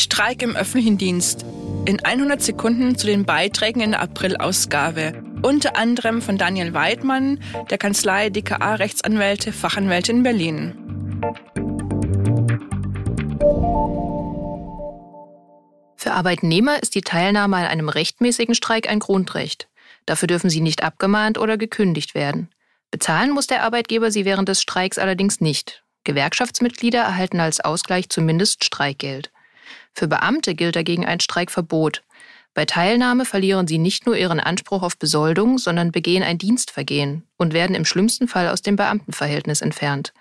Streik im öffentlichen Dienst. In 100 Sekunden zu den Beiträgen in der Aprilausgabe. Unter anderem von Daniel Weidmann, der Kanzlei DKA Rechtsanwälte, Fachanwälte in Berlin. Für Arbeitnehmer ist die Teilnahme an einem rechtmäßigen Streik ein Grundrecht. Dafür dürfen sie nicht abgemahnt oder gekündigt werden. Bezahlen muss der Arbeitgeber sie während des Streiks allerdings nicht. Gewerkschaftsmitglieder erhalten als Ausgleich zumindest Streikgeld. Für Beamte gilt dagegen ein Streikverbot. Bei Teilnahme verlieren sie nicht nur ihren Anspruch auf Besoldung, sondern begehen ein Dienstvergehen und werden im schlimmsten Fall aus dem Beamtenverhältnis entfernt.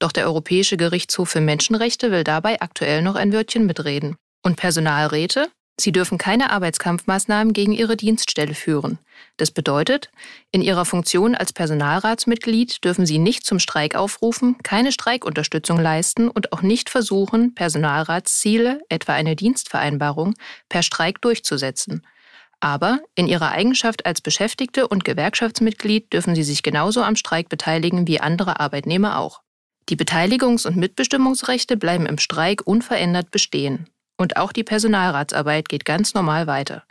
Doch der Europäische Gerichtshof für Menschenrechte will dabei aktuell noch ein Wörtchen mitreden. Und Personalräte? Sie dürfen keine Arbeitskampfmaßnahmen gegen ihre Dienststelle führen. Das bedeutet, in ihrer Funktion als Personalratsmitglied dürfen sie nicht zum Streik aufrufen, keine Streikunterstützung leisten und auch nicht versuchen, Personalratsziele, etwa eine Dienstvereinbarung, per Streik durchzusetzen. Aber in ihrer Eigenschaft als Beschäftigte und Gewerkschaftsmitglied dürfen sie sich genauso am Streik beteiligen wie andere Arbeitnehmer auch. Die Beteiligungs- und Mitbestimmungsrechte bleiben im Streik unverändert bestehen. Und auch die Personalratsarbeit geht ganz normal weiter.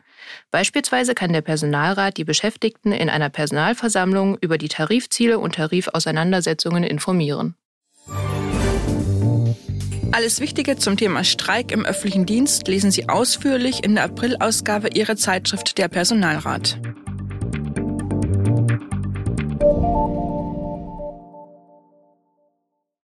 Beispielsweise kann der Personalrat die Beschäftigten in einer Personalversammlung über die Tarifziele und Tarifauseinandersetzungen informieren. Alles Wichtige zum Thema Streik im öffentlichen Dienst lesen Sie ausführlich in der Aprilausgabe Ihrer Zeitschrift Der Personalrat.